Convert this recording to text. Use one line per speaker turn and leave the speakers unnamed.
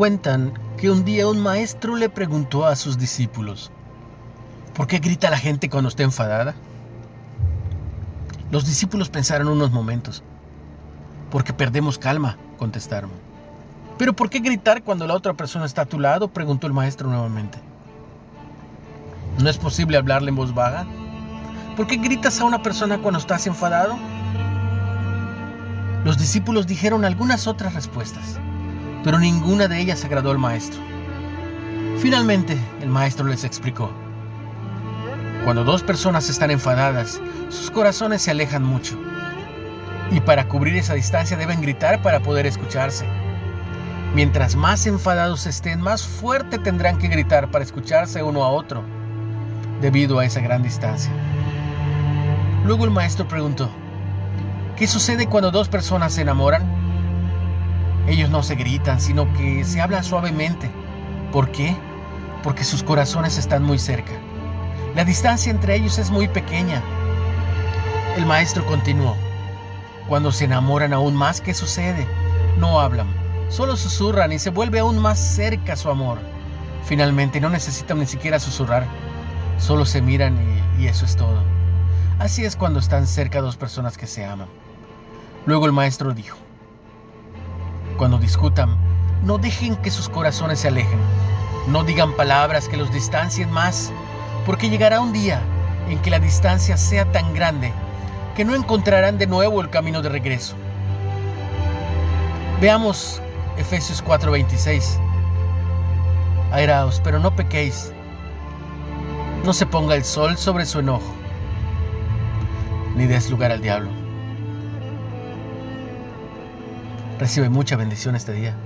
Cuentan que un día un maestro le preguntó a sus discípulos, ¿por qué grita la gente cuando está enfadada? Los discípulos pensaron unos momentos. Porque perdemos calma, contestaron. ¿Pero por qué gritar cuando la otra persona está a tu lado? preguntó el maestro nuevamente. ¿No es posible hablarle en voz baja? ¿Por qué gritas a una persona cuando estás enfadado? Los discípulos dijeron algunas otras respuestas, pero ninguna de ellas agradó al maestro. Finalmente, el maestro les explicó. Cuando dos personas están enfadadas, sus corazones se alejan mucho. Y para cubrir esa distancia deben gritar para poder escucharse. Mientras más enfadados estén, más fuerte tendrán que gritar para escucharse uno a otro, debido a esa gran distancia. Luego el maestro preguntó, ¿qué sucede cuando dos personas se enamoran? Ellos no se gritan, sino que se hablan suavemente. ¿Por qué? Porque sus corazones están muy cerca. La distancia entre ellos es muy pequeña. El maestro continuó. Cuando se enamoran aún más, ¿qué sucede? No hablan, solo susurran y se vuelve aún más cerca su amor. Finalmente no necesitan ni siquiera susurrar, solo se miran y, y eso es todo. Así es cuando están cerca dos personas que se aman. Luego el maestro dijo, cuando discutan, no dejen que sus corazones se alejen, no digan palabras que los distancien más porque llegará un día en que la distancia sea tan grande que no encontrarán de nuevo el camino de regreso. Veamos Efesios 4:26. Airaos, pero no pequéis. No se ponga el sol sobre su enojo, ni des lugar al diablo. Recibe mucha bendición este día.